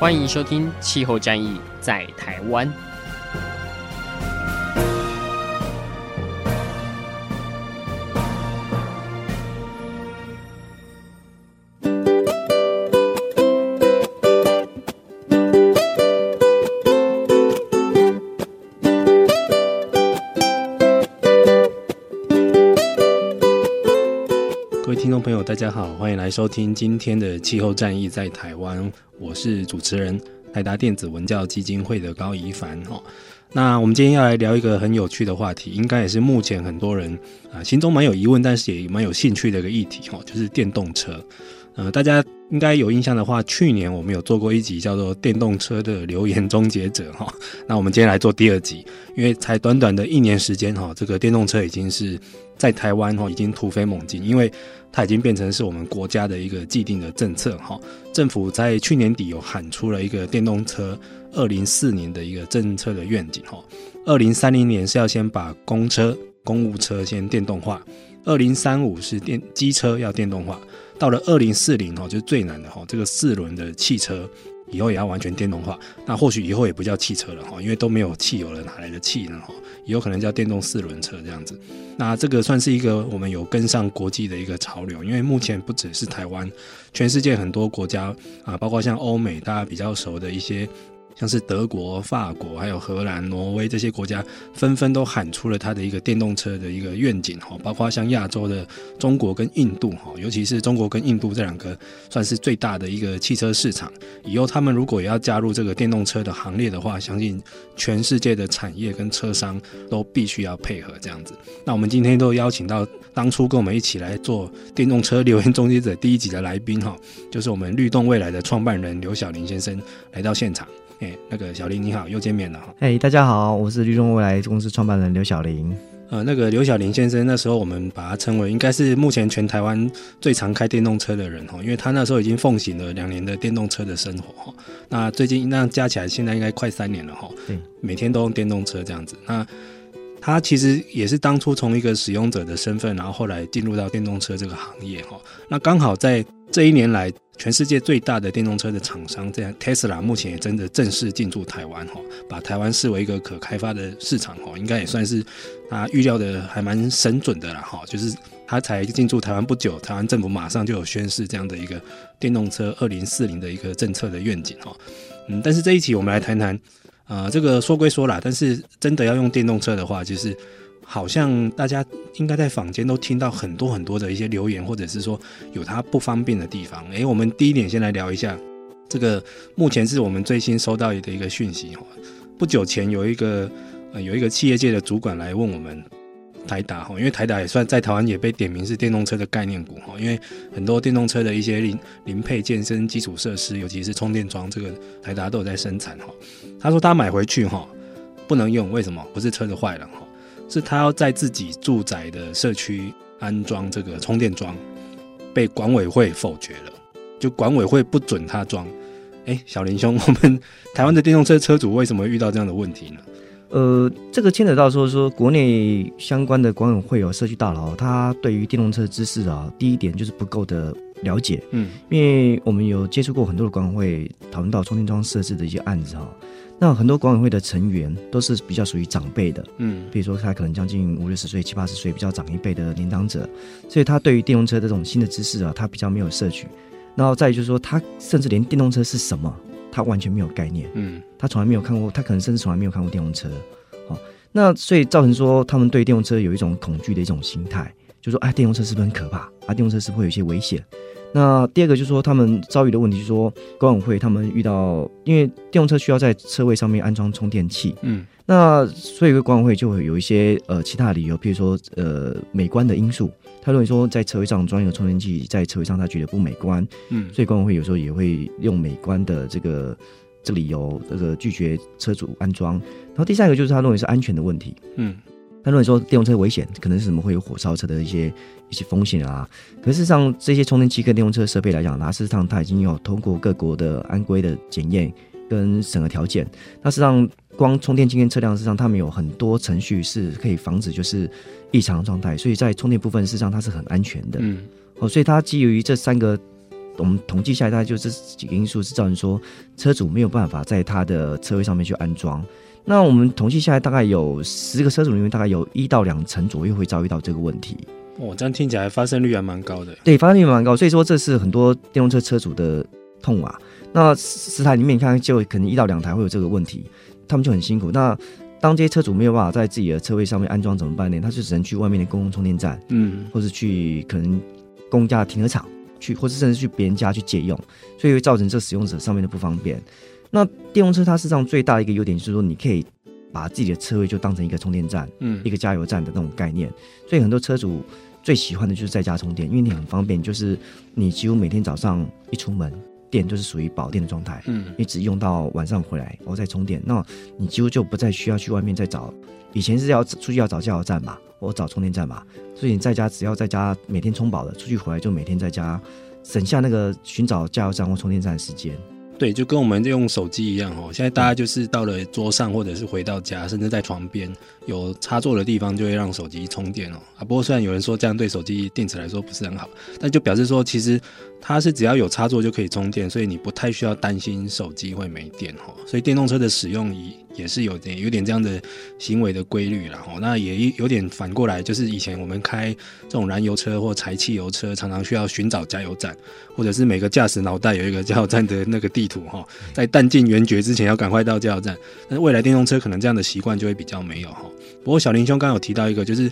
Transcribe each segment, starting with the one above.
欢迎收听《气候战役在台湾》。大家好，欢迎来收听今天的气候战役在台湾。我是主持人台达电子文教基金会的高怡凡哦，那我们今天要来聊一个很有趣的话题，应该也是目前很多人啊心中蛮有疑问，但是也蛮有兴趣的一个议题。哦，就是电动车。呃，大家应该有印象的话，去年我们有做过一集叫做《电动车的流言终结者》哈。那我们今天来做第二集，因为才短短的一年时间哈，这个电动车已经是在台湾哈已经突飞猛进，因为它已经变成是我们国家的一个既定的政策哈。政府在去年底有喊出了一个电动车二零四年的一个政策的愿景哈。二零三零年是要先把公车、公务车先电动化，二零三五是电机车要电动化。到了二零四零哦，就是最难的哈，这个四轮的汽车以后也要完全电动化。那或许以后也不叫汽车了哈，因为都没有汽油了，哪来的气呢哈？以后可能叫电动四轮车这样子。那这个算是一个我们有跟上国际的一个潮流，因为目前不只是台湾，全世界很多国家啊，包括像欧美大家比较熟的一些。像是德国、法国，还有荷兰、挪威这些国家，纷纷都喊出了它的一个电动车的一个愿景哈，包括像亚洲的中国跟印度哈，尤其是中国跟印度这两个算是最大的一个汽车市场。以后他们如果也要加入这个电动车的行列的话，相信全世界的产业跟车商都必须要配合这样子。那我们今天都邀请到当初跟我们一起来做电动车留言终结者第一集的来宾哈，就是我们律动未来的创办人刘晓林先生来到现场。哎、欸，那个小林你好，又见面了哈。哎，大家好，我是绿动未来公司创办人刘小林。呃，那个刘小林先生，那时候我们把他称为应该是目前全台湾最常开电动车的人哈，因为他那时候已经奉行了两年的电动车的生活哈。那最近那加起来，现在应该快三年了哈。对，每天都用电动车这样子。那他其实也是当初从一个使用者的身份，然后后来进入到电动车这个行业哈。那刚好在这一年来。全世界最大的电动车的厂商，这样 Tesla 目前也真的正式进驻台湾哈，把台湾视为一个可开发的市场哈，应该也算是他预料的还蛮神准的啦哈，就是他才进驻台湾不久，台湾政府马上就有宣示这样的一个电动车二零四零的一个政策的愿景哈，嗯，但是这一期我们来谈谈，呃，这个说归说啦，但是真的要用电动车的话，就是。好像大家应该在坊间都听到很多很多的一些留言，或者是说有它不方便的地方。诶，我们第一点先来聊一下这个，目前是我们最新收到的一个讯息哈。不久前有一个呃有一个企业界的主管来问我们台达哈，因为台达也算在台湾也被点名是电动车的概念股哈，因为很多电动车的一些零零配件、身基础设施，尤其是充电桩，这个台达都有在生产哈。他说他买回去哈不能用，为什么？不是车子坏了哈。是他要在自己住宅的社区安装这个充电桩，被管委会否决了，就管委会不准他装。哎，小林兄，我们台湾的电动车车主为什么会遇到这样的问题呢？呃，这个牵扯到说说国内相关的管委会有社区大佬，他对于电动车知识啊，第一点就是不够的了解。嗯，因为我们有接触过很多的管委会，讨论到充电桩设置的一些案子哈。那很多管委会的成员都是比较属于长辈的，嗯，比如说他可能将近五六十岁、七八十岁，比较长一辈的年长者，所以他对于电动车这种新的知识啊，他比较没有摄取。然后再就是说，他甚至连电动车是什么，他完全没有概念，嗯，他从来没有看过，他可能甚至从来没有看过电动车，好，那所以造成说他们对电动车有一种恐惧的一种心态，就说哎，电动车是不是很可怕？啊，电动车是不是会有一些危险？那第二个就是说，他们遭遇的问题就是说，管委会他们遇到，因为电动车需要在车位上面安装充电器，嗯，那所以管委会就会有一些呃其他的理由，譬如说呃美观的因素，他认为说在车位上装一个充电器，在车位上他觉得不美观，嗯，所以管委会有时候也会用美观的这个这个理由，这个拒绝车主安装。然后第三个就是他认为是安全的问题，嗯，他认为说电动车危险，可能是什么会有火烧车的一些一些风险啊。可是事实上，这些充电器跟电动车设备来讲，它事实上它已经有通过各国的安规的检验跟审核条件。那事实上，光充电器跟车辆，事实上它们有很多程序是可以防止就是异常状态，所以在充电部分事实上它是很安全的。嗯，哦，所以它基于这三个，我们统计下来，大概就这几个因素是造成说车主没有办法在他的车位上面去安装。那我们统计下来，大概有十个车主里面，大概有一到两成左右会遭遇到这个问题。哦，这样听起来发生率还蛮高的。对，发生率蛮高，所以说这是很多电动车车主的痛啊。那十台里面，你看就可能一到两台会有这个问题。他们就很辛苦。那当这些车主没有办法在自己的车位上面安装怎么办呢？他就只能去外面的公共充电站，嗯，或者去可能公家的停车场去，或者甚至去别人家去借用，所以会造成这使用者上面的不方便。那电动车它实际上最大的一个优点就是说，你可以把自己的车位就当成一个充电站，嗯，一个加油站的那种概念。所以很多车主最喜欢的就是在家充电，因为你很方便，就是你几乎每天早上一出门。电就是属于保电的状态，嗯，一直用到晚上回来，然后再充电，那你几乎就不再需要去外面再找。以前是要出去要找加油站嘛，或找充电站嘛，所以你在家只要在家每天充饱了，出去回来就每天在家，省下那个寻找加油站或充电站的时间。对，就跟我们用手机一样哦。现在大家就是到了桌上，或者是回到家，甚至在床边有插座的地方，就会让手机充电哦。啊，不过虽然有人说这样对手机电池来说不是很好，但就表示说其实它是只要有插座就可以充电，所以你不太需要担心手机会没电哦。所以电动车的使用也也是有点有点这样的行为的规律啦。哦，那也有点反过来，就是以前我们开这种燃油车或柴汽油车，常常需要寻找加油站，或者是每个驾驶脑袋有一个加油站的那个地图哈，在弹尽援绝之前要赶快到加油站。但是未来电动车可能这样的习惯就会比较没有哈。不过小林兄刚有提到一个，就是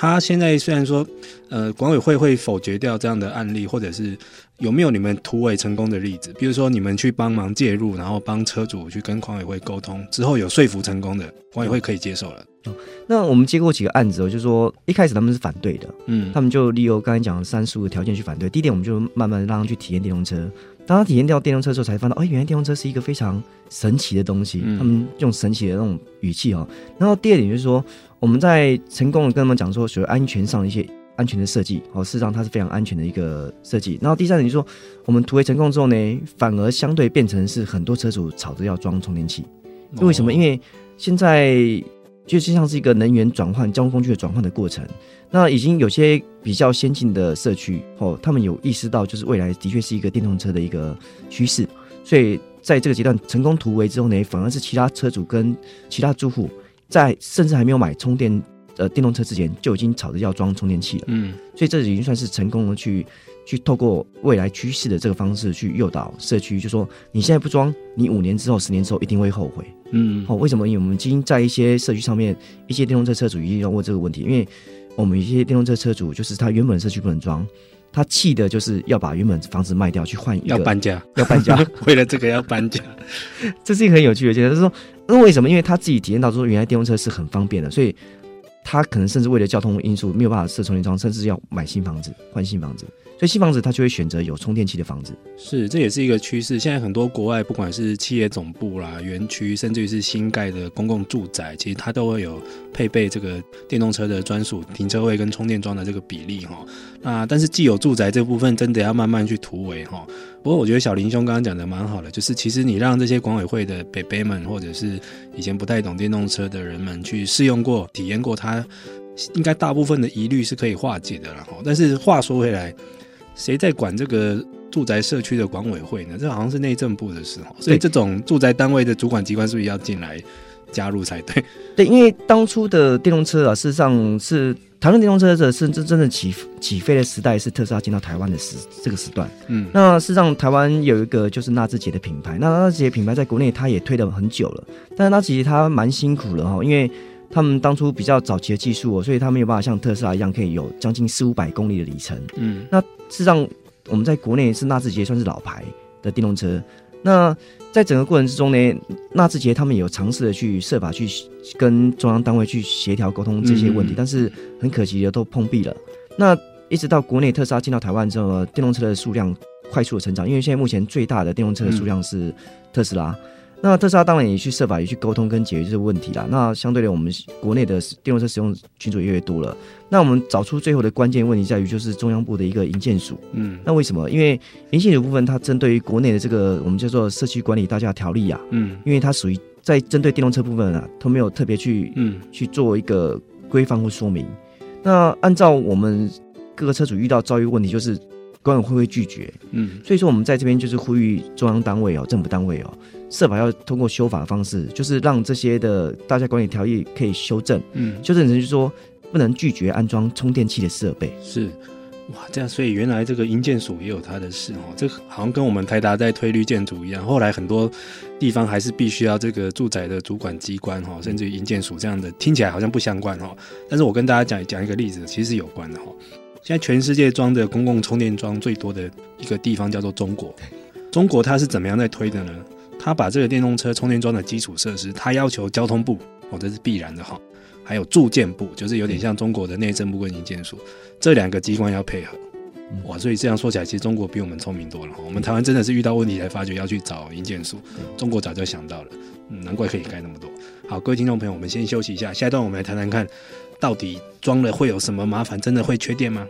他现在虽然说，呃，管委会会否决掉这样的案例，或者是。有没有你们突围成功的例子？比如说你们去帮忙介入，然后帮车主去跟管委会沟通之后有说服成功的，管委会可以接受了。哦，那我们接过几个案子，就是说一开始他们是反对的，嗯，他们就利用刚才讲的三十五个条件去反对。第一点，我们就慢慢让他去体验电动车。当他体验掉电动车之后，才发现到，哎，原来电动车是一个非常神奇的东西。嗯，他们用神奇的那种语气哦。然后第二点就是说，我们在成功的跟他们讲说，所谓安全上的一些。安全的设计，哦，事实上它是非常安全的一个设计。然后第三点就是说，我们突围成功之后呢，反而相对变成是很多车主吵着要装充电器。为什么？因为现在就就像是一个能源转换、交通工具的转换的过程。那已经有些比较先进的社区，哦，他们有意识到，就是未来的确是一个电动车的一个趋势。所以在这个阶段成功突围之后呢，反而是其他车主跟其他住户在甚至还没有买充电。呃，电动车之前就已经吵着要装充电器了，嗯，所以这已经算是成功的去去透过未来趋势的这个方式去诱导社区，就说你现在不装，你五年之后、十年之后一定会后悔，嗯，好、哦，为什么？因为我们已经在一些社区上面，一些电动车车主已经要问这个问题，因为我们一些电动车车主就是他原本的社区不能装，他气的就是要把原本房子卖掉去换一个，要搬家，要搬家，为了这个要搬家，这是一个很有趣的现象，就是说，那为什么？因为他自己体验到说，原来电动车是很方便的，所以。他可能甚至为了交通因素没有办法设充电桩，甚至要买新房子换新房子，所以新房子他就会选择有充电器的房子。是，这也是一个趋势。现在很多国外不管是企业总部啦、园区，甚至于是新盖的公共住宅，其实它都会有配备这个电动车的专属停车位跟充电桩的这个比例哈。那但是既有住宅这部分，真的要慢慢去突围哈。不过我觉得小林兄刚刚讲的蛮好的，就是其实你让这些管委会的北北们，或者是以前不太懂电动车的人们去试用过、体验过它，应该大部分的疑虑是可以化解的了哈。但是话说回来，谁在管这个住宅社区的管委会呢？这好像是内政部的事哈。所以这种住宅单位的主管机关是不是要进来加入才对？对，因为当初的电动车啊，事实上是。谈论电动车的是真真的起起飞的时代，是特斯拉进到台湾的时这个时段。嗯，那事实上台湾有一个就是纳智捷的品牌，那纳智捷品牌在国内它也推了很久了，但是纳智捷它蛮辛苦了哈，因为他们当初比较早期的技术，所以他没有办法像特斯拉一样可以有将近四五百公里的里程。嗯，那事实上我们在国内是纳智捷算是老牌的电动车。那在整个过程之中呢，纳智捷他们也有尝试的去设法去跟中央单位去协调沟通这些问题，但是很可惜的都碰壁了。那一直到国内特斯拉进到台湾之后呢，电动车的数量快速的成长，因为现在目前最大的电动车的数量是特斯拉。嗯那特斯拉当然也去设法也去沟通跟解决这个问题啦。那相对的，我们国内的电动车使用群组越来越多了。那我们找出最后的关键问题在于，就是中央部的一个营建署。嗯，那为什么？因为营建署部分它针对于国内的这个我们叫做社区管理大家条例啊，嗯，因为它属于在针对电动车部分啊，都没有特别去嗯去做一个规范或说明。那按照我们各个车主遇到遭遇问题，就是管委会会拒绝。嗯，所以说我们在这边就是呼吁中央单位哦，政府单位哦。设法要通过修法的方式，就是让这些的大家管理条例可以修正，嗯，修正成就是说不能拒绝安装充电器的设备。是，哇，这样，所以原来这个营建署也有他的事哦，这好像跟我们台达在推绿建筑一样，后来很多地方还是必须要这个住宅的主管机关哈，甚至于营建署这样的，听起来好像不相关哈，但是我跟大家讲讲一个例子，其实是有关的哈。现在全世界装的公共充电桩最多的一个地方叫做中国，中国它是怎么样在推的呢？他把这个电动车充电桩的基础设施，他要求交通部哦，这是必然的哈，还有住建部，就是有点像中国的内政部跟营建署这两个机关要配合，哇，所以这样说起来，其实中国比我们聪明多了。我们台湾真的是遇到问题才发觉要去找营建署，中国早就想到了，嗯，难怪可以盖那么多。好，各位听众朋友，我们先休息一下，下一段我们来谈谈看，到底装了会有什么麻烦？真的会缺电吗？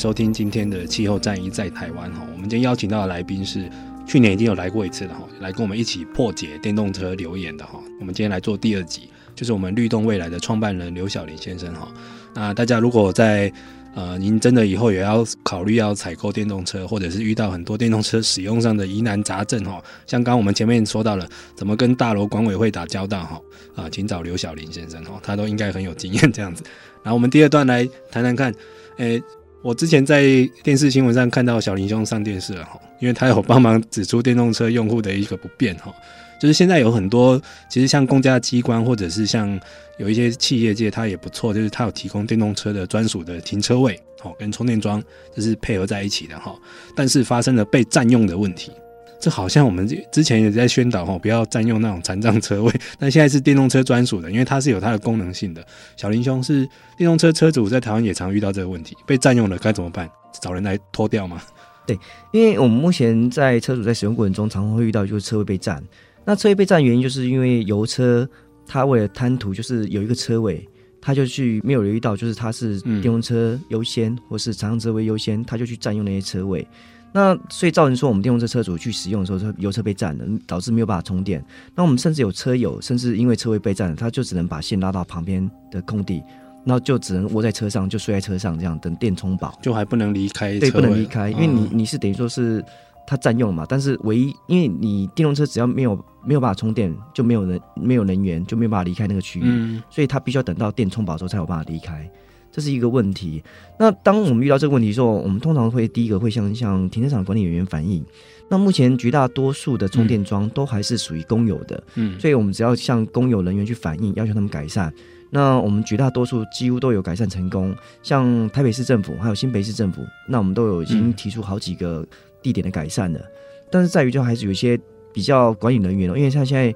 收听今天的气候战役在台湾哈，我们今天邀请到的来宾是去年已经有来过一次了哈，来跟我们一起破解电动车留言的哈。我们今天来做第二集，就是我们律动未来的创办人刘小林先生哈。那大家如果在呃，您真的以后也要考虑要采购电动车，或者是遇到很多电动车使用上的疑难杂症哈，像刚我们前面说到了怎么跟大楼管委会打交道哈啊，请找刘小林先生哈，他都应该很有经验这样子。然后我们第二段来谈谈看，诶、我之前在电视新闻上看到小林兄上电视了哈，因为他有帮忙指出电动车用户的一个不便哈，就是现在有很多其实像公家机关或者是像有一些企业界，它也不错，就是它有提供电动车的专属的停车位，好跟充电桩就是配合在一起的哈，但是发生了被占用的问题。这好像我们之前也在宣导哈，不要占用那种残障车位。但现在是电动车专属的，因为它是有它的功能性的。小林兄是电动车车主，在台湾也常遇到这个问题，被占用了该怎么办？找人来拖掉吗？对，因为我们目前在车主在使用过程中，常常会遇到就是车位被占。那车位被占原因，就是因为油车它为了贪图就是有一个车位，他就去没有留意到就是它是电动车优先，嗯、或是残障车位优先，他就去占用那些车位。那所以造成说，我们电动车车主去使用的时候，车油车被占了，导致没有办法充电。那我们甚至有车友，甚至因为车位被占了，他就只能把线拉到旁边的空地，然后就只能窝在车上，就睡在车上，这样等电充饱，就还不能离开。对，不能离开，因为你你是等于说是他占用了嘛。但是唯一，因为你电动车只要没有没有办法充电，就没有人没有能源，就没有办法离开那个区域，嗯、所以他必须要等到电充饱之后才有办法离开。这是一个问题。那当我们遇到这个问题的时候，我们通常会第一个会向向停车场管理人员反映。那目前绝大多数的充电桩都还是属于公有的，嗯，所以我们只要向公有人员去反映，要求他们改善。那我们绝大多数几乎都有改善成功。像台北市政府还有新北市政府，那我们都有已经提出好几个地点的改善了。嗯、但是在于就还是有一些比较管理人员，因为像现在。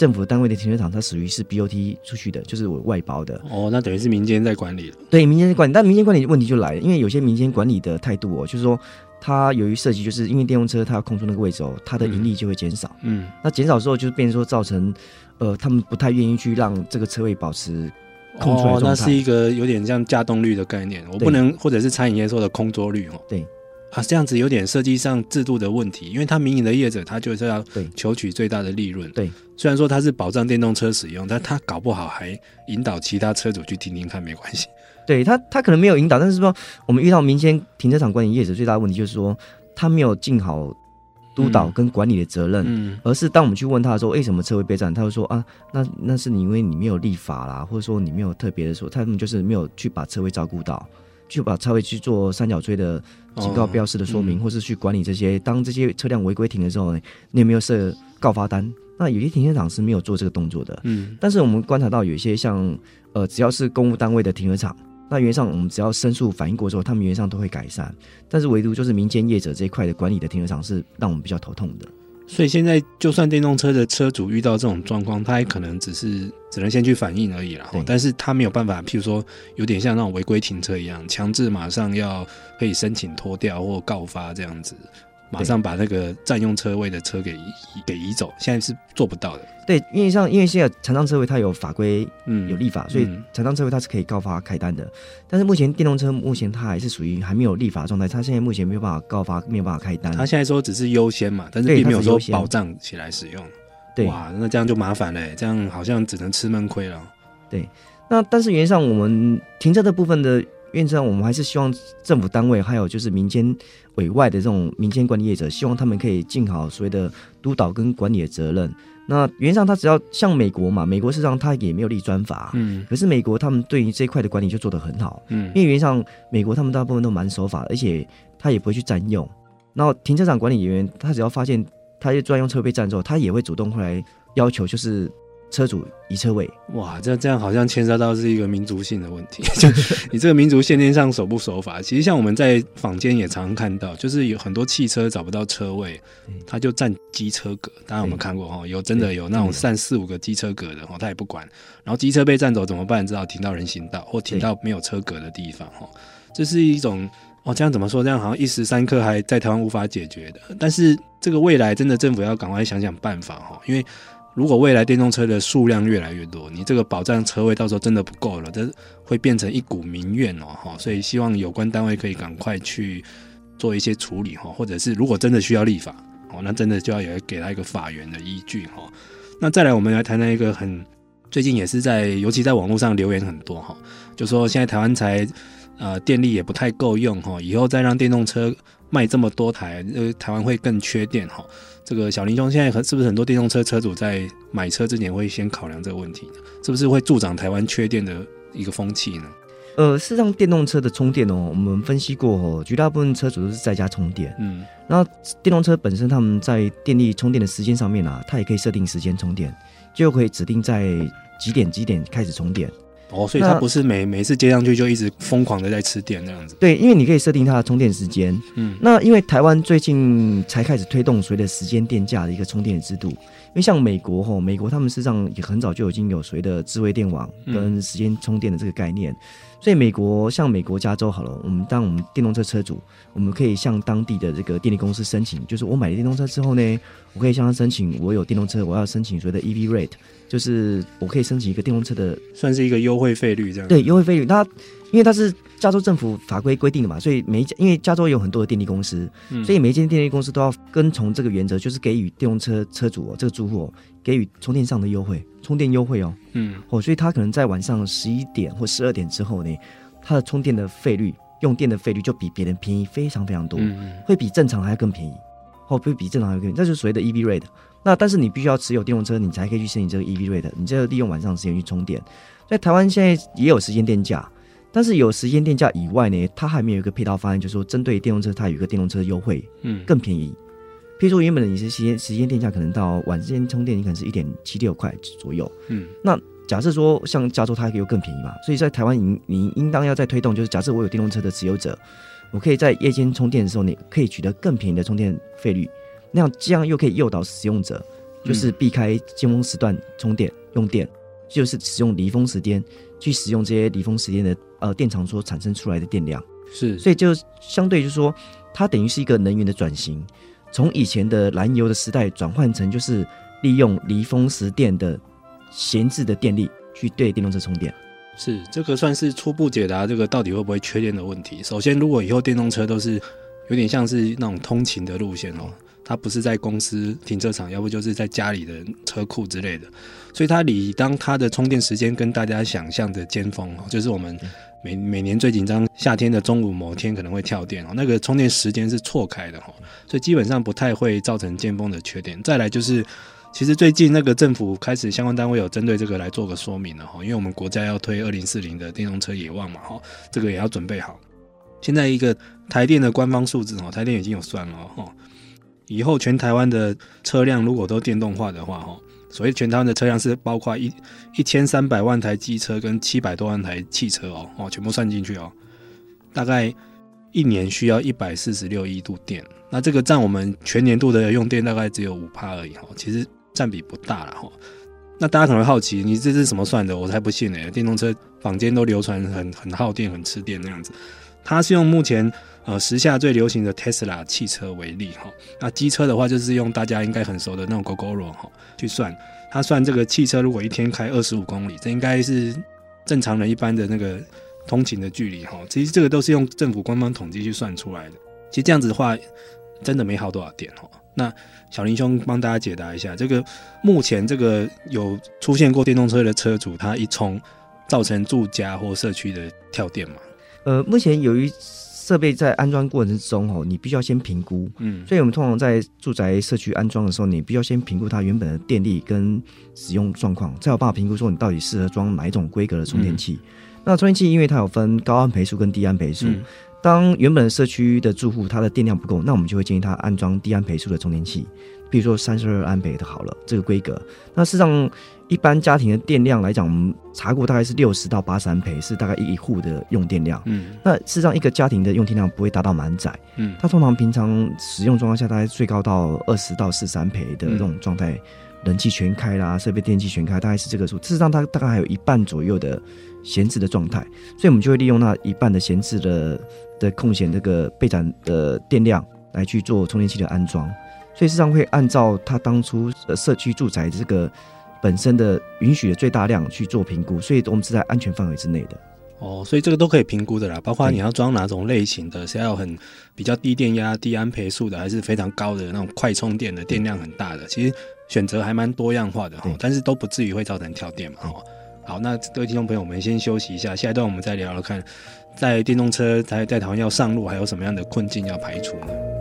政府单位的停车场，它属于是 BOT 出去的，就是我外包的。哦，那等于是民间在管理了。对，民间在管理，但民间管理问题就来了，因为有些民间管理的态度哦，就是说，它由于涉及，就是因为电动车它要空出那个位置哦，它的盈利就会减少。嗯。那减少之后，就是变成说造成，呃，他们不太愿意去让这个车位保持空出来。哦，那是一个有点像稼动率的概念，我不能，或者是餐饮业说的空桌率哦。对。啊，这样子有点设计上制度的问题，因为他民营的业者，他就是要求取最大的利润。对，虽然说他是保障电动车使用，但他搞不好还引导其他车主去听听看，没关系。对他，他可能没有引导，但是说我们遇到民间停车场管理业者最大的问题就是说，他没有尽好督导跟管理的责任，嗯，而是当我们去问他的时候为什么车位被占，他就说啊，那那是你因为你没有立法啦，或者说你没有特别的说，他们就是没有去把车位照顾到。去把车位去做三角锥的警告标识的说明，哦嗯、或是去管理这些。当这些车辆违规停的时候呢，你有没有设告发单？那有些停车场是没有做这个动作的。嗯，但是我们观察到有一些像呃，只要是公务单位的停车场，那原则上我们只要申诉反映过之后，他们原则上都会改善。但是唯独就是民间业者这一块的管理的停车场是让我们比较头痛的。所以现在，就算电动车的车主遇到这种状况，他也可能只是只能先去反映而已啦。对但是他没有办法，譬如说，有点像那种违规停车一样，强制马上要可以申请拖掉或告发这样子。马上把那个占用车位的车给移给移走，现在是做不到的。对，因为像因为现在残障车位它有法规，嗯，有立法，所以残障车位它是可以告发开单的。嗯、但是目前电动车目前它还是属于还没有立法状态，它现在目前没有办法告发，没有办法开单。它现在说只是优先嘛，但是并没有说保障起来使用。对，哇，那这样就麻烦了，这样好像只能吃闷亏了。对，那但是原则上我们停车的部分的。原则上，我们还是希望政府单位还有就是民间委外的这种民间管理业者，希望他们可以尽好所谓的督导跟管理的责任。那原则上，他只要像美国嘛，美国事实上他也没有立专法，嗯，可是美国他们对于这一块的管理就做得很好，嗯，因为原则上美国他们大部分都蛮守法，而且他也不会去占用。然后停车场管理员他只要发现他的专用车被占之后，他也会主动过来要求就是。车主移车位，哇，这这样好像牵涉到是一个民族性的问题。就你这个民族限定上守不守法？其实像我们在坊间也常常看到，就是有很多汽车找不到车位，他就占机车格。当然我们看过哈，有真的有那种占四五个机车格的哈，他也不管。然后机车被占走怎么办？只好停到人行道或停到没有车格的地方哈。这是一种哦，这样怎么说？这样好像一时三刻还在台湾无法解决的。但是这个未来真的政府要赶快想想办法哈，因为。如果未来电动车的数量越来越多，你这个保障车位到时候真的不够了，这会变成一股民怨哦，哈，所以希望有关单位可以赶快去做一些处理哈，或者是如果真的需要立法哦，那真的就要有给他一个法源的依据哈。那再来，我们来谈谈一个很最近也是在，尤其在网络上留言很多哈，就说现在台湾才呃电力也不太够用哈，以后再让电动车卖这么多台，呃，台湾会更缺电哈。这个小林兄现在很是不是很多电动车车主在买车之前会先考量这个问题呢？是不是会助长台湾缺电的一个风气呢？呃，事实上，电动车的充电哦，我们分析过哦，绝大部分车主都是在家充电。嗯，然后电动车本身他们在电力充电的时间上面啊，它也可以设定时间充电，就可以指定在几点几点开始充电。哦，所以它不是每每次接上去就一直疯狂的在吃电那样子。对，因为你可以设定它的充电时间。嗯，那因为台湾最近才开始推动所谓的时间电价的一个充电的制度，因为像美国吼，美国他们事实上也很早就已经有所谓的智慧电网跟时间充电的这个概念。嗯所以美国像美国加州好了，我们当我们电动车车主，我们可以向当地的这个电力公司申请，就是我买了电动车之后呢，我可以向他申请，我有电动车，我要申请所谓的 EV rate，就是我可以申请一个电动车的，算是一个优惠费率这样。对，优惠费率，它因为它是加州政府法规规定的嘛，所以每一家因为加州有很多的电力公司，嗯、所以每一间电力公司都要跟从这个原则，就是给予电动车车主、哦、这个住户、哦、给予充电上的优惠。充电优惠哦，嗯，哦，所以他可能在晚上十一点或十二点之后呢，他的充电的费率、用电的费率就比别人便宜非常非常多，嗯，会比正常还要更便宜，哦，会比正常还要更便宜，这就是所谓的 EV rate。那但是你必须要持有电动车，你才可以去申请这个 EV rate，你就要利用晚上的时间去充电。在台湾现在也有时间电价，但是有时间电价以外呢，它还没有一个配套方案，就是说针对电动车，它有一个电动车优惠，嗯，更便宜。譬如说，原本的你是时间时间电价可能到晚间充电，你可能是一点七六块左右。嗯，那假设说像加州，它可以更便宜嘛？所以在台湾，你你应当要再推动，就是假设我有电动车的持有者，我可以在夜间充电的时候，你可以取得更便宜的充电费率。那样这样又可以诱导使用者，就是避开尖峰时段充电用电，就是使用离峰时间去使用这些离峰时间的呃电厂所产生出来的电量。是，所以就相对就是说，它等于是一个能源的转型。从以前的燃油的时代转换成就是利用离峰时电的闲置的电力去对电动车充电，是这个算是初步解答这个到底会不会缺电的问题。首先，如果以后电动车都是有点像是那种通勤的路线哦，它不是在公司停车场，要不就是在家里的车库之类的，所以它理当它的充电时间跟大家想象的尖峰哦，就是我们。每每年最紧张夏天的中午某天可能会跳电哦，那个充电时间是错开的哈，所以基本上不太会造成尖峰的缺点。再来就是，其实最近那个政府开始相关单位有针对这个来做个说明了哈，因为我们国家要推二零四零的电动车野望嘛哈，这个也要准备好。现在一个台电的官方数字哦，台电已经有算了哦。以后全台湾的车辆如果都电动化的话，哈，所以全台湾的车辆是包括一一千三百万台机车跟七百多万台汽车哦，哦，全部算进去哦，大概一年需要一百四十六亿度电，那这个占我们全年度的用电大概只有五趴而已哈，其实占比不大了哈。那大家可能会好奇，你这是怎么算的？我才不信呢！电动车坊间都流传很很耗电、很吃电那样子，它是用目前。呃，时下最流行的 Tesla 汽车为例哈，那机车的话就是用大家应该很熟的那种 Gogoro 哈去算，它算这个汽车如果一天开二十五公里，这应该是正常人一般的那个通勤的距离哈。其实这个都是用政府官方统计去算出来的。其实这样子的话，真的没耗多少电哈。那小林兄帮大家解答一下，这个目前这个有出现过电动车的车主，他一充造成住家或社区的跳电吗？呃，目前有一。设备在安装过程之中，哦，你必须要先评估。嗯，所以我们通常在住宅社区安装的时候，你必须要先评估它原本的电力跟使用状况，才有办法评估说你到底适合装哪一种规格的充电器。嗯、那充电器因为它有分高安培数跟低安培数，嗯、当原本的社区的住户它的电量不够，那我们就会建议他安装低安培数的充电器，比如说三十二安培的好了，这个规格。那事实上。一般家庭的电量来讲，我们查过大概是六十到八十安培，是大概一户的用电量。嗯，那事实上一个家庭的用电量不会达到满载。嗯，它通常平常使用状况下，大概最高到二十到四十安培的这种状态，冷气全开啦，设备电器全开，大概是这个数。事实上，它大概还有一半左右的闲置的状态，所以我们就会利用那一半的闲置的的空闲这个备展的电量来去做充电器的安装。所以事实上会按照它当初呃社区住宅这个。本身的允许的最大量去做评估，所以我们是在安全范围之内的。哦，所以这个都可以评估的啦，包括你要装哪种类型的，是要很比较低电压、低安培数的，还是非常高的那种快充电的，电量很大的，其实选择还蛮多样化的哈，但是都不至于会造成跳电嘛。哈，好，那各位听众朋友，我们先休息一下，下一段我们再聊聊看，在电动车在在台湾要上路，还有什么样的困境要排除呢？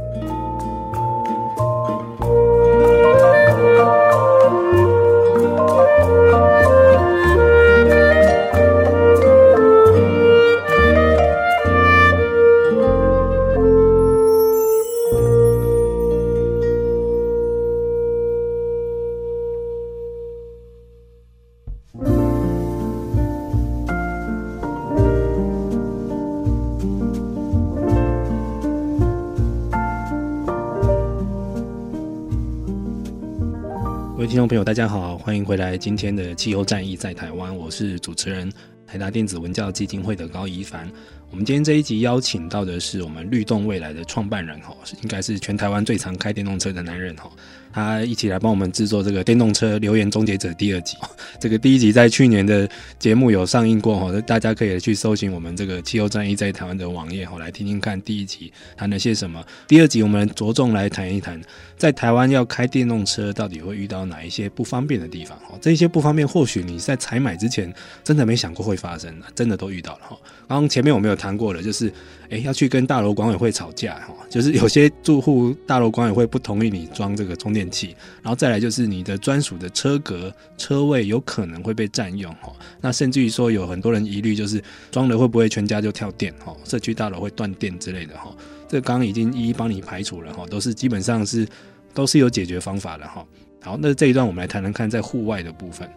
听众朋友，大家好，欢迎回来。今天的气候战役在台湾，我是主持人台达电子文教基金会的高怡凡。我们今天这一集邀请到的是我们律动未来的创办人，哈，应该是全台湾最常开电动车的男人，哈。他一起来帮我们制作这个电动车留言终结者第二集。这个第一集在去年的节目有上映过哈，大家可以去搜寻我们这个气候战役在台湾的网页哈，来听听看第一集谈了些什么。第二集我们着重来谈一谈，在台湾要开电动车到底会遇到哪一些不方便的地方哈？这些不方便或许你在采买之前真的没想过会发生，真的都遇到了哈。刚刚前面我们有谈过了，就是诶要去跟大楼管委会吵架哈，就是有些住户大楼管委会不同意你装这个充电器，然后再来就是你的专属的车格车位有可能会被占用哈，那甚至于说有很多人疑虑就是装了会不会全家就跳电哈，社区大楼会断电之类的哈，这刚刚已经一一帮你排除了哈，都是基本上是都是有解决方法的哈。好，那这一段我们来谈谈看在户外的部分。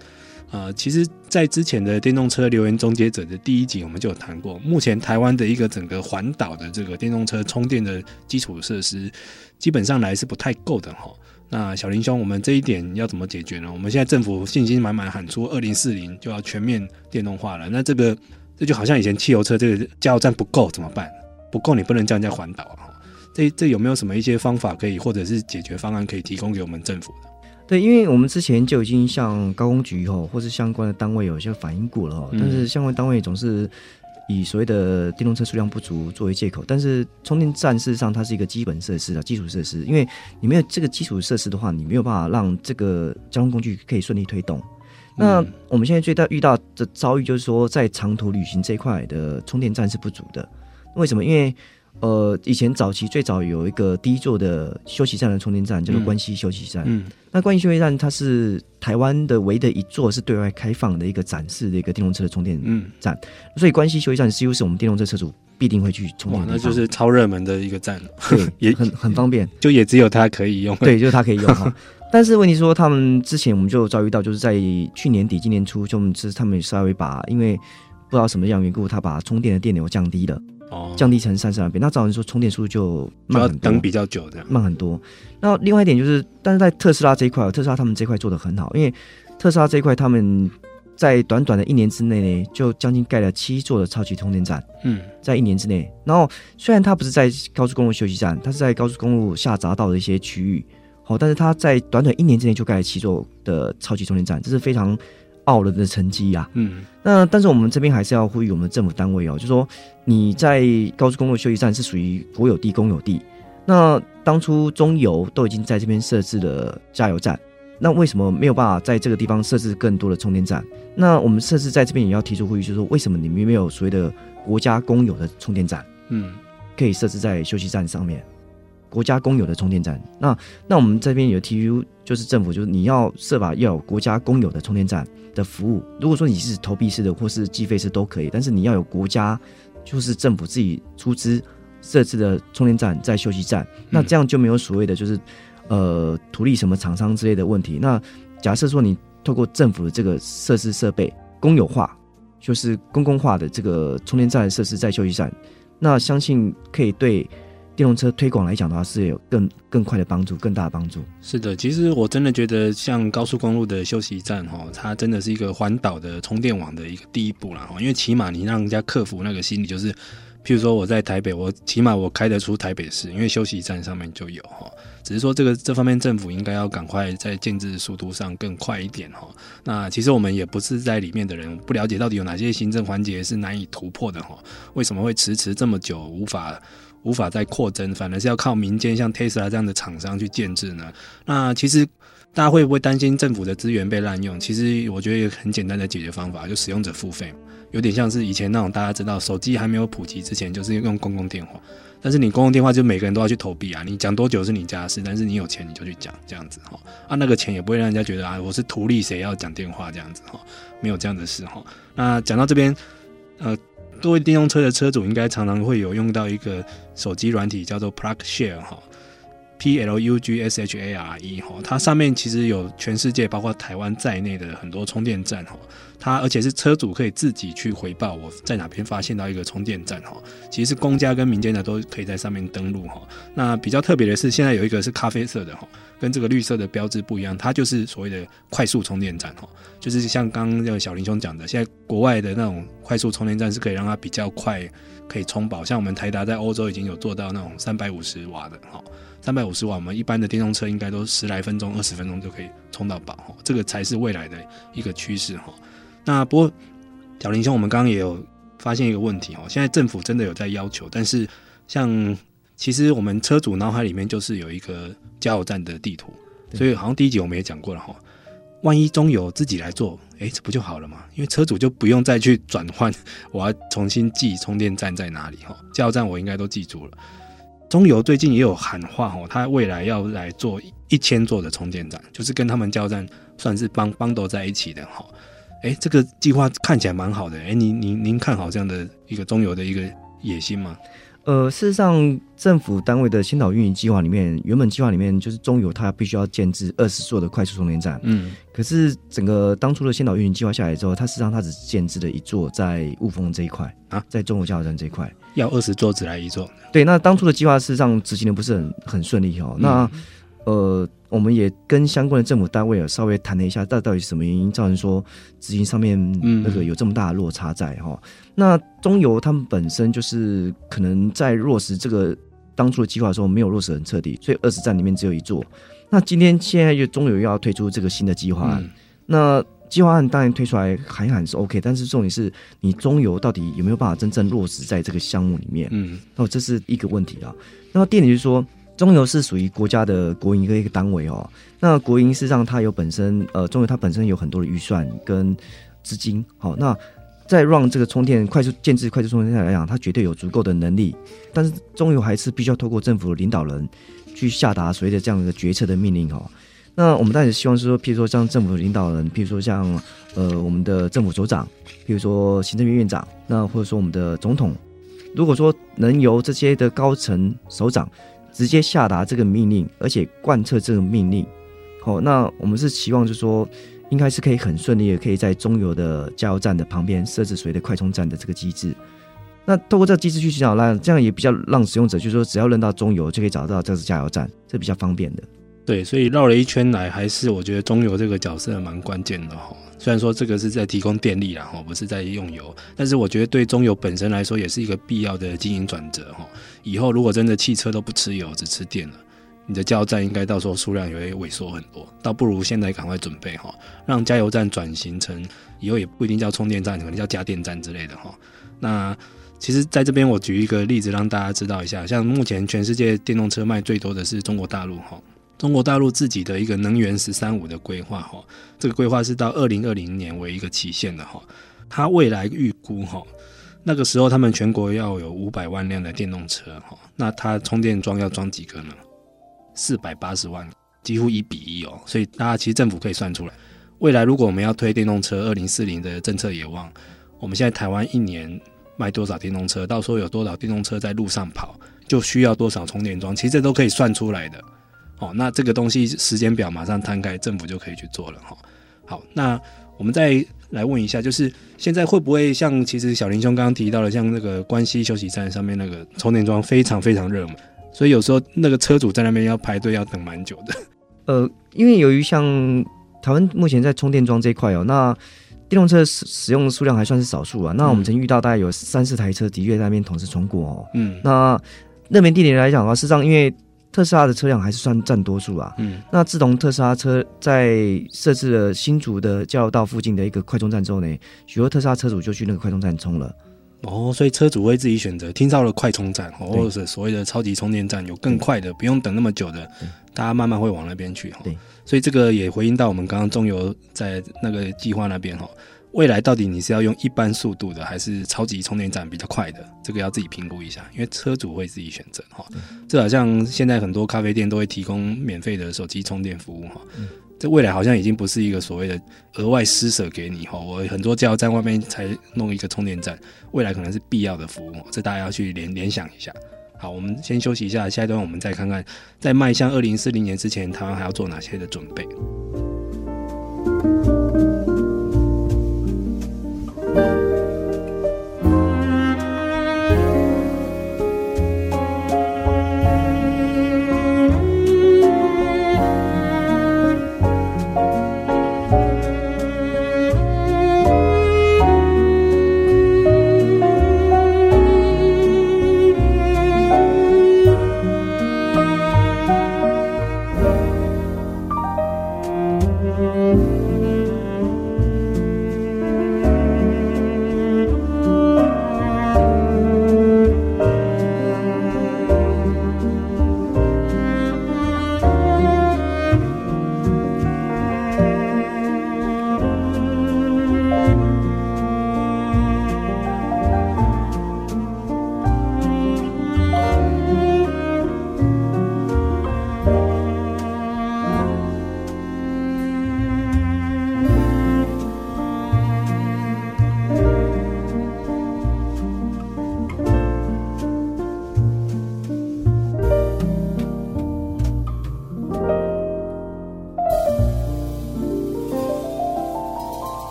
呃，其实，在之前的电动车留言终结者的第一集，我们就有谈过。目前台湾的一个整个环岛的这个电动车充电的基础设施，基本上来是不太够的哈。那小林兄，我们这一点要怎么解决呢？我们现在政府信心满满喊出二零四零就要全面电动化了，那这个这就好像以前汽油车这个加油站不够怎么办？不够你不能叫人家环岛啊。这这有没有什么一些方法可以，或者是解决方案可以提供给我们政府的？对，因为我们之前就已经向高工局吼，或是相关的单位有一些反映过了哈，但是相关单位总是以所谓的电动车数量不足作为借口。但是充电站事实上它是一个基本设施啊，基础设施，因为你没有这个基础设施的话，你没有办法让这个交通工具可以顺利推动。那我们现在最大遇到的遭遇就是说，在长途旅行这一块的充电站是不足的。为什么？因为呃，以前早期最早有一个第一座的休息站的充电站，叫做关西休息站。嗯，那关西休息站它是台湾的唯一的一座是对外开放的一个展示的一个电动车的充电站，嗯，所以关西休息站几乎是我们电动车车主必定会去充电。那就是超热门的一个站，对，也很很方便，就也只有它可以用。对，就是它可以用哈。但是问题说，他们之前我们就遭遇到，就是在去年底、今年初，就我们是他们稍微把，因为不知道什么样缘故，他把充电的电流降低了，哦，降低成三十万倍，那造成说充电速度就慢很多，等比较久的，慢很多。那另外一点就是，但是在特斯拉这一块，特斯拉他们这块做的很好，因为特斯拉这一块他们在短短的一年之内呢，就将近盖了七座的超级充电站。嗯，在一年之内，然后虽然它不是在高速公路休息站，它是在高速公路下匝道的一些区域。好，但是它在短短一年之内就盖了七座的超级充电站，这是非常傲人的成绩呀。嗯，那但是我们这边还是要呼吁我们的政府单位哦，就说你在高速公路休息站是属于国有地、公有地，那当初中油都已经在这边设置了加油站，那为什么没有办法在这个地方设置更多的充电站？那我们设置在这边也要提出呼吁，就是说为什么你们没有所谓的国家公有的充电站？嗯，可以设置在休息站上面。国家公有的充电站，那那我们这边有提出，就是政府就是你要设法要有国家公有的充电站的服务。如果说你是投币式的或是计费式都可以，但是你要有国家就是政府自己出资设置的充电站在休息站，那这样就没有所谓的就是呃图利什么厂商之类的问题。那假设说你透过政府的这个设施设备公有化，就是公共化的这个充电站设施在休息站，那相信可以对。电动车推广来讲的话，是有更更快的帮助，更大的帮助。是的，其实我真的觉得，像高速公路的休息站，哈，它真的是一个环岛的充电网的一个第一步了，哈。因为起码你让人家克服那个心理，就是，譬如说我在台北，我起码我开得出台北市，因为休息站上面就有，哈。只是说这个这方面政府应该要赶快在建制速度上更快一点，哈。那其实我们也不是在里面的人，不了解到底有哪些行政环节是难以突破的，哈。为什么会迟迟这么久无法？无法再扩增，反而是要靠民间像 Tesla 这样的厂商去建置呢？那其实大家会不会担心政府的资源被滥用？其实我觉得有很简单的解决方法，就使用者付费，有点像是以前那种大家知道手机还没有普及之前，就是用公共电话。但是你公共电话就每个人都要去投币啊，你讲多久是你家的事，但是你有钱你就去讲这样子哈。啊，那个钱也不会让人家觉得啊我是图利谁要讲电话这样子哈，没有这样的事哈。那讲到这边，呃。各位电动车的车主应该常常会有用到一个手机软体，叫做 PlugShare 哈，P L U G S H A R E 哈，它上面其实有全世界包括台湾在内的很多充电站哈。它而且是车主可以自己去回报我在哪边发现到一个充电站哈，其实公家跟民间的都可以在上面登录哈。那比较特别的是，现在有一个是咖啡色的哈，跟这个绿色的标志不一样，它就是所谓的快速充电站哈，就是像刚刚那个小林兄讲的，现在国外的那种快速充电站是可以让它比较快可以充饱，像我们台达在欧洲已经有做到那种三百五十瓦的哈，三百五十瓦，我们一般的电动车应该都十来分钟、二十分钟就可以充到饱哈，这个才是未来的一个趋势哈。那不过，小林兄，我们刚刚也有发现一个问题哦。现在政府真的有在要求，但是像其实我们车主脑海里面就是有一个加油站的地图，所以好像第一集我们也讲过了哈。万一中油自己来做，哎，这不就好了吗？因为车主就不用再去转换，我要重新记充电站在哪里哈。加油站我应该都记住了。中油最近也有喊话哦，他未来要来做一千座的充电站，就是跟他们加油站算是帮帮斗在一起的哈。哎，这个计划看起来蛮好的。哎，您您您看好这样的一个中油的一个野心吗？呃，事实上，政府单位的先导运营计划里面，原本计划里面就是中油它必须要建置二十座的快速充电站。嗯，可是整个当初的先导运营计划下来之后，它实际上它只建置了一座在雾峰这一块啊，在中油加油站这一块，要二十座只来一座。对，那当初的计划事实上执行的不是很很顺利哦。那、嗯呃，我们也跟相关的政府单位有稍微谈了一下，到到底是什么原因造成说执行上面那个有这么大的落差在哈、嗯？那中油他们本身就是可能在落实这个当初的计划的时候没有落实很彻底，所以二十站里面只有一座。那今天现在就中油又要推出这个新的计划案，嗯、那计划案当然推出来喊一喊是 OK，但是重点是你中油到底有没有办法真正落实在这个项目里面？嗯，那这是一个问题啊。那么第二点就是说。中油是属于国家的国营的一个单位哦。那国营事实上它有本身呃，中油它本身有很多的预算跟资金。好，那在让这个充电快速建置快速充电站来讲，它绝对有足够的能力。但是中油还是必须要透过政府的领导人去下达所谓的这样的决策的命令哦。那我们当然希望是说，譬如说像政府领导人，譬如说像呃我们的政府首长，譬如说行政院院长，那或者说我们的总统。如果说能由这些的高层首长直接下达这个命令，而且贯彻这个命令，好，那我们是期望就是说，应该是可以很顺利的，可以在中油的加油站的旁边设置所谓的快充站的这个机制。那透过这个机制去寻找，那这样也比较让使用者就是说，只要认到中油就可以找到这是加油站，这比较方便的。对，所以绕了一圈来，还是我觉得中油这个角色蛮关键的哈。虽然说这个是在提供电力啦，哈，不是在用油，但是我觉得对中油本身来说，也是一个必要的经营转折哈。以后如果真的汽车都不吃油，只吃电了，你的加油站应该到时候数量也会萎缩很多。倒不如现在赶快准备哈，让加油站转型成以后也不一定叫充电站，可能叫加电站之类的哈。那其实在这边我举一个例子让大家知道一下，像目前全世界电动车卖最多的是中国大陆哈。中国大陆自己的一个能源“十三五”的规划，哈，这个规划是到二零二零年为一个期限的，哈。它未来预估，哈，那个时候他们全国要有五百万辆的电动车，哈，那它充电桩要装几个呢？四百八十万，几乎一比一哦。所以大家其实政府可以算出来，未来如果我们要推电动车，二零四零的政策也望，我们现在台湾一年卖多少电动车，到时候有多少电动车在路上跑，就需要多少充电桩，其实这都可以算出来的。哦，那这个东西时间表马上摊开，政府就可以去做了哈。好，那我们在来问一下，就是现在会不会像其实小林兄刚刚提到的，像那个关西休息站上面那个充电桩非常非常热门，所以有时候那个车主在那边要排队要等蛮久的。呃，因为由于像台湾目前在充电桩这一块哦，那电动车使使用的数量还算是少数啊。那我们曾遇到大概有三四台车的确在那边同时充过哦。嗯，那那边地点来讲的话，事实上因为特斯拉的车辆还是算占多数啊。嗯，那自从特斯拉车在设置了新竹的交流道附近的一个快充站之后呢，许多特斯拉车主就去那个快充站充了。哦，所以车主会自己选择听到了快充站，或者是所谓的超级充电站，有更快的，不用等那么久的，大家慢慢会往那边去哈。对，所以这个也回应到我们刚刚中油在那个计划那边哈。未来到底你是要用一般速度的，还是超级充电站比较快的？这个要自己评估一下，因为车主会自己选择哈。这好像现在很多咖啡店都会提供免费的手机充电服务哈。这未来好像已经不是一个所谓的额外施舍给你哈。我很多加油站外面才弄一个充电站，未来可能是必要的服务，这大家要去联联想一下。好，我们先休息一下，下一段我们再看看，在迈向二零四零年之前，台湾还要做哪些的准备。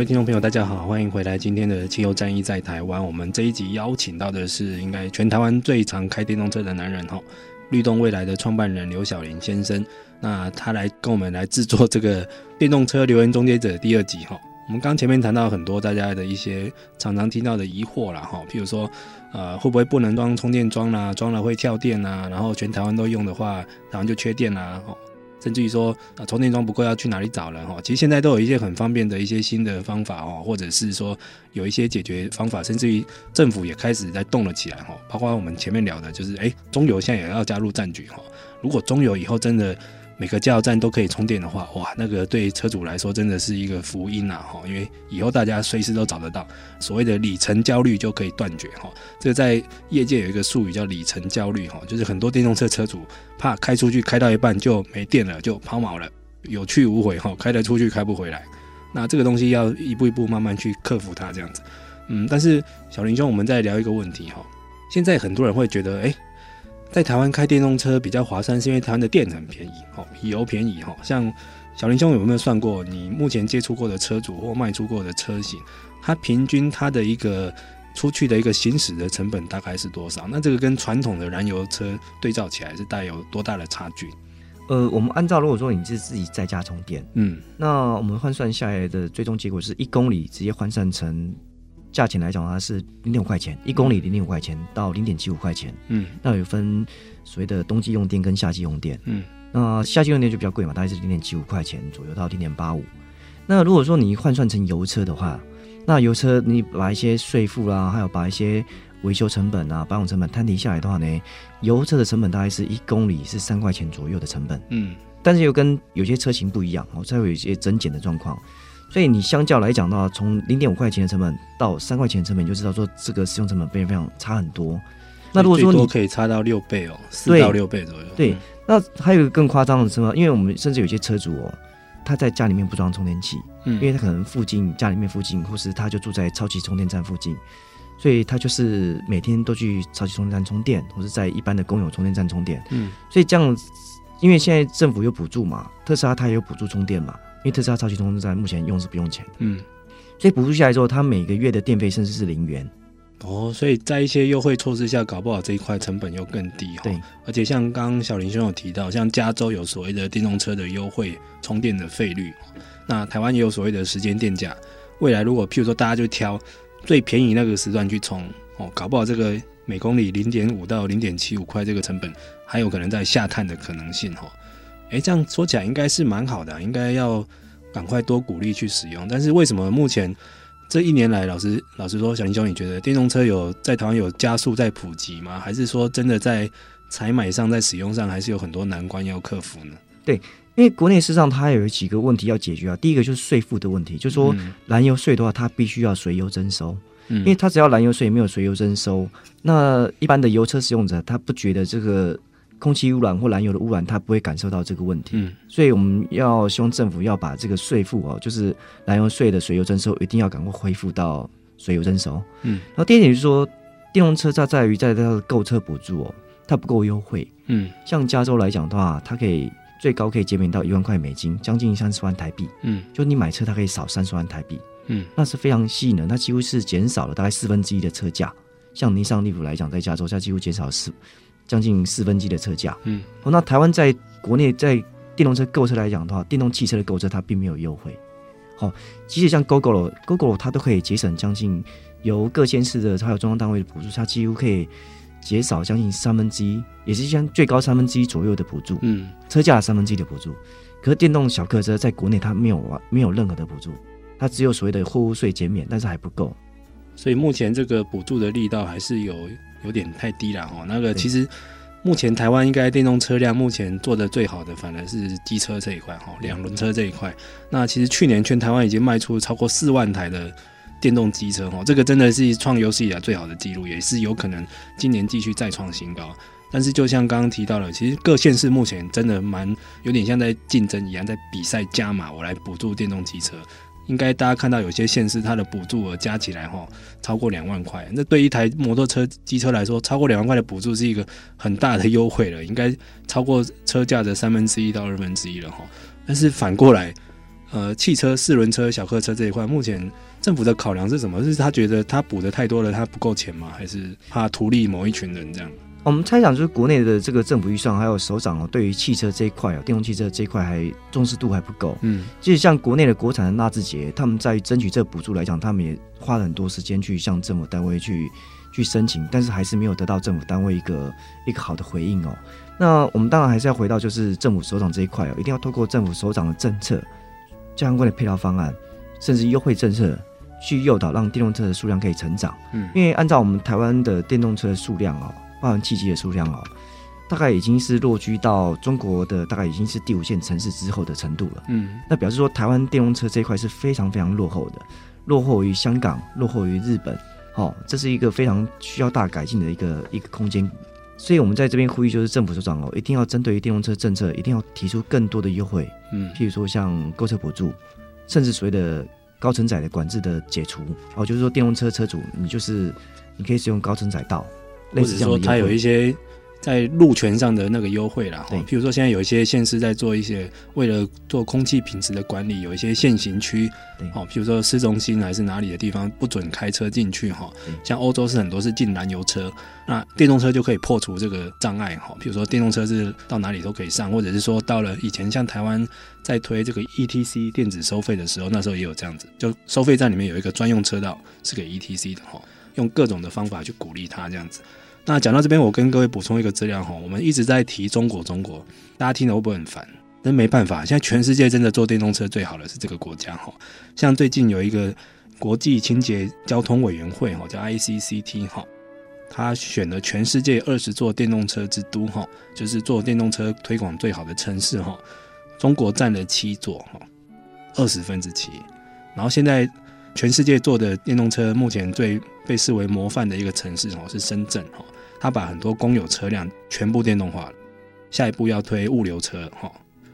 各位听众朋友，大家好，欢迎回来今天的汽油战役在台湾。我们这一集邀请到的是应该全台湾最常开电动车的男人哈，律动未来的创办人刘小林先生。那他来跟我们来制作这个电动车留言终结者第二集哈。我们刚前面谈到很多大家的一些常常听到的疑惑啦哈，譬如说呃会不会不能装充电桩啦，装了会跳电啊，然后全台湾都用的话，台湾就缺电啦。甚至于说啊，充电桩不够要去哪里找人哈？其实现在都有一些很方便的一些新的方法哦，或者是说有一些解决方法，甚至于政府也开始在动了起来哈。包括我们前面聊的，就是诶，中油现在也要加入战局哈。如果中油以后真的每个加油站都可以充电的话，哇，那个对车主来说真的是一个福音呐，哈，因为以后大家随时都找得到，所谓的里程焦虑就可以断绝，哈，这个在业界有一个术语叫里程焦虑，哈，就是很多电动车车主怕开出去开到一半就没电了，就抛锚了，有去无回，哈，开得出去开不回来，那这个东西要一步一步慢慢去克服它，这样子，嗯，但是小林兄，我们再聊一个问题，哈，现在很多人会觉得，哎。在台湾开电动车比较划算，是因为台湾的电很便宜，哦，油便宜，哈。像小林兄有没有算过，你目前接触过的车主或卖出过的车型，它平均它的一个出去的一个行驶的成本大概是多少？那这个跟传统的燃油车对照起来是带有多大的差距？呃，我们按照如果说你是自己在家充电，嗯，那我们换算下来的最终结果是一公里直接换算成。价钱来讲，它是零点五块钱，一公里零点五块钱到零点七五块钱。嗯，那有分所谓的冬季用电跟夏季用电。嗯，那夏季用电就比较贵嘛，大概是零点七五块钱左右到零点八五。那如果说你换算成油车的话，那油车你把一些税负啦，还有把一些维修成本啊、保养成本摊提下来的话呢，油车的成本大概是一公里是三块钱左右的成本。嗯，但是又跟有些车型不一样哦，才会有一些增减的状况。所以你相较来讲的话，从零点五块钱的成本到三块钱的成本，你就知道说这个使用成本非常非常差很多。那如果说你可以差到六倍哦，四到六倍左右。对，那还有一个更夸张的是什么？因为我们甚至有些车主哦，他在家里面不装充电器，嗯，因为他可能附近家里面附近，或是他就住在超级充电站附近，所以他就是每天都去超级充电站充电，或是在一般的公有充电站充电，嗯，所以这样，因为现在政府有补助嘛，特斯拉它也有补助充电嘛。因为特斯拉超级充电站目前用是不用钱的，嗯，所以补助下来之后，它每个月的电费甚至是零元。哦，所以在一些优惠措施下，搞不好这一块成本又更低哈。对，而且像刚刚小林兄有提到，像加州有所谓的电动车的优惠充电的费率，那台湾也有所谓的时间电价。未来如果譬如说大家就挑最便宜那个时段去充，哦，搞不好这个每公里零点五到零点七五块这个成本，还有可能在下探的可能性哈。哎，这样说起来应该是蛮好的，应该要赶快多鼓励去使用。但是为什么目前这一年来，老师老师说，小林兄，你觉得电动车有在台湾有加速在普及吗？还是说真的在采买上、在使用上，还是有很多难关要克服呢？对，因为国内市场它有几个问题要解决啊。第一个就是税负的问题，就是说燃油税的话，它必须要随油征收，因为它只要燃油税没有随油征收，那一般的油车使用者他不觉得这个。空气污染或燃油的污染，它不会感受到这个问题。嗯，所以我们要希望政府要把这个税负哦，就是燃油税的水油征收，一定要赶快恢复到水油征收。嗯，然后第二点就是说，电动车它在于在它的购车补助哦，它不够优惠。嗯，像加州来讲的话，它可以最高可以减免到一万块美金，将近三十万台币。嗯，就你买车，它可以少三十万台币。嗯，那是非常吸引人，它几乎是减少了大概四分之一的车价。像尼桑利普来讲，在加州它几乎减少了四。将近四分之一的车价，嗯，哦，那台湾在国内在电动车购车来讲的话，电动汽车的购车它并没有优惠，好、哦，即使像 Gogoro，Gogoro 它都可以节省将近由各县市的还有中央单位的补助，它几乎可以减少将近三分之一，也是将最高三分之一左右的补助，嗯，车价三分之一的补助。可是电动小客车在国内它没有没有任何的补助，它只有所谓的货物税减免，但是还不够，所以目前这个补助的力道还是有。有点太低了哦。那个其实目前台湾应该电动车辆目前做的最好的，反而是机车这一块哈，两轮车这一块。那其实去年全台湾已经卖出超过四万台的电动机车哦，这个真的是创有史以来最好的记录，也是有可能今年继续再创新高。但是就像刚刚提到了，其实各县市目前真的蛮有点像在竞争一样，在比赛加码，我来补助电动机车。应该大家看到有些县市它的补助额加起来哈超过两万块，那对一台摩托车机车来说，超过两万块的补助是一个很大的优惠了，应该超过车价的三分之一到二分之一了哈。但是反过来，呃，汽车四轮车、小客车这一块，目前政府的考量是什么？是他觉得他补的太多了，他不够钱吗？还是怕图利某一群人这样？我们猜想，就是国内的这个政府预算还有首长哦，对于汽车这一块哦，电动汽车这一块还重视度还不够。嗯，其实像国内的国产的纳智捷，他们在争取这补助来讲，他们也花了很多时间去向政府单位去去申请，但是还是没有得到政府单位一个一个好的回应哦。那我们当然还是要回到就是政府首长这一块哦，一定要透过政府首长的政策、相关的配套方案，甚至优惠政策去诱导，让电动车的数量可以成长。嗯，因为按照我们台湾的电动车的数量哦。包含汽机的数量哦，大概已经是落居到中国的大概已经是第五线城市之后的程度了。嗯，那表示说台湾电动车这一块是非常非常落后的，落后于香港，落后于日本。好、哦，这是一个非常需要大改进的一个一个空间。所以我们在这边呼吁，就是政府首长哦，一定要针对于电动车政策，一定要提出更多的优惠。嗯，譬如说像购车补助，甚至所谓的高承载的管制的解除。哦，就是说电动车车主，你就是你可以使用高承载道。或者说它有一些。在路权上的那个优惠啦，譬如说现在有一些县市在做一些为了做空气品质的管理，有一些限行区，哦，譬如说市中心还是哪里的地方不准开车进去哈。像欧洲是很多是禁燃油车，那电动车就可以破除这个障碍哈。譬如说电动车是到哪里都可以上，或者是说到了以前像台湾在推这个 ETC 电子收费的时候，那时候也有这样子，就收费站里面有一个专用车道是给 ETC 的哈，用各种的方法去鼓励它这样子。那讲到这边，我跟各位补充一个资料哈，我们一直在提中国，中国，大家听了会不会很烦？但没办法，现在全世界真的做电动车最好的是这个国家哈。像最近有一个国际清洁交通委员会哈，叫 ICCT 哈，他选了全世界二十座电动车之都哈，就是做电动车推广最好的城市哈。中国占了七座哈，二十分之七。然后现在全世界做的电动车目前最被视为模范的一个城市哦，是深圳哈。他把很多公有车辆全部电动化了，下一步要推物流车哈。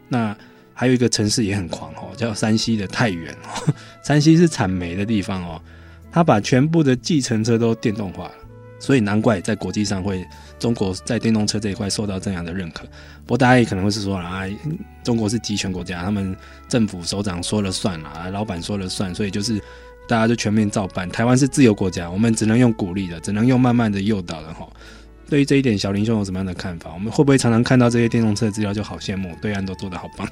那还有一个城市也很狂哈，叫山西的太原。山西是产煤的地方哦，他把全部的计程车都电动化了，所以难怪在国际上会中国在电动车这一块受到这样的认可。不过大家也可能会是说啊，中国是集权国家，他们政府首长说了算啊，老板说了算，所以就是。大家就全面照办。台湾是自由国家，我们只能用鼓励的，只能用慢慢的诱导的哈。对于这一点，小林兄有什么样的看法？我们会不会常常看到这些电动车资料就好羡慕？对岸都做的好棒。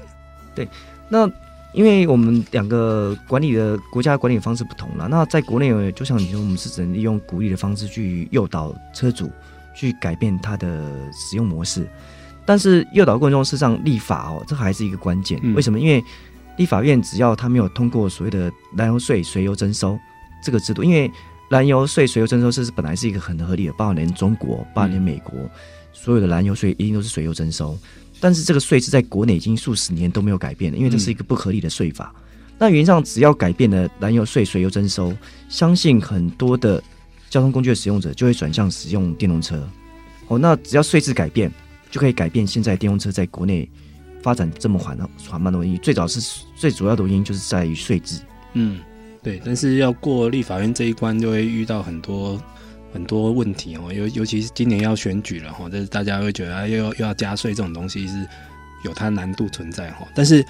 对，那因为我们两个管理的国家管理方式不同了。那在国内，就像你说，我们是只能利用鼓励的方式去诱导车主去改变他的使用模式。但是诱导过程中，事实上立法哦，这还是一个关键。为什么？因为立法院只要他没有通过所谓的燃油税随油征收这个制度，因为燃油税随油征收这是本来是一个很合理的，包括连中国、包括连美国所有的燃油税一定都是随油征收，但是这个税制在国内已经数十年都没有改变了，因为这是一个不合理的税法。那原则上只要改变了燃油税随油征收，相信很多的交通工具的使用者就会转向使用电动车。哦，那只要税制改变，就可以改变现在电动车在国内。发展这么缓慢缓慢的原因，最早是最主要的原因就是在于税制。嗯，对。但是要过立法院这一关，就会遇到很多很多问题哦。尤尤其是今年要选举了哈，就是大家会觉得又要又要加税这种东西是有它难度存在哈。但是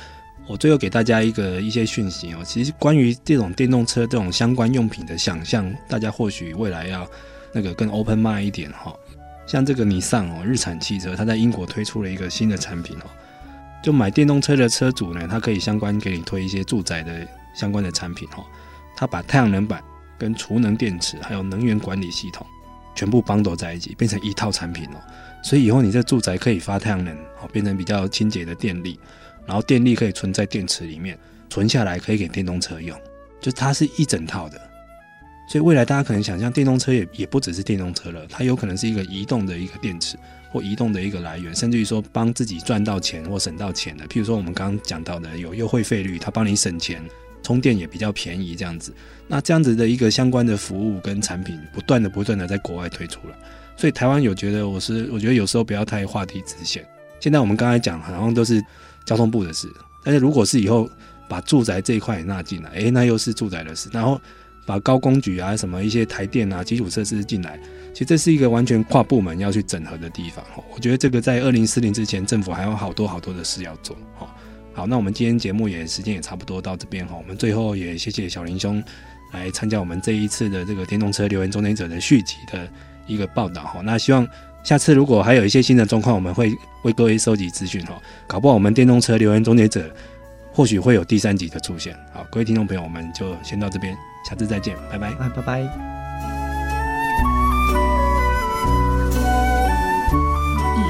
我最后给大家一个一些讯息哦，其实关于这种电动车这种相关用品的想象，大家或许未来要那个更 open mind 一点哈。像这个尼桑哦，日产汽车，它在英国推出了一个新的产品哦。就买电动车的车主呢，他可以相关给你推一些住宅的相关的产品哈。他把太阳能板跟储能电池还有能源管理系统全部绑到在一起，变成一套产品哦。所以以后你这住宅可以发太阳能，哦，变成比较清洁的电力，然后电力可以存在电池里面，存下来可以给电动车用，就它是一整套的。所以未来大家可能想象电动车也也不只是电动车了，它有可能是一个移动的一个电池。或移动的一个来源，甚至于说帮自己赚到钱或省到钱的，譬如说我们刚刚讲到的有优惠费率，它帮你省钱，充电也比较便宜这样子。那这样子的一个相关的服务跟产品，不断的不断的在国外推出了。所以台湾有觉得我是，我觉得有时候不要太画地自限。现在我们刚才讲好像都是交通部的事，但是如果是以后把住宅这一块也纳进来，诶，那又是住宅的事，然后把高工局啊什么一些台电啊基础设施进来。其实这是一个完全跨部门要去整合的地方，我觉得这个在二零四零之前，政府还有好多好多的事要做。好，那我们今天节目也时间也差不多到这边哈，我们最后也谢谢小林兄来参加我们这一次的这个电动车留言终结者的续集的一个报道哈。那希望下次如果还有一些新的状况，我们会为各位收集资讯哈。搞不好我们电动车留言终结者或许会有第三集的出现。好，各位听众朋友，我们就先到这边，下次再见，拜拜，拜拜。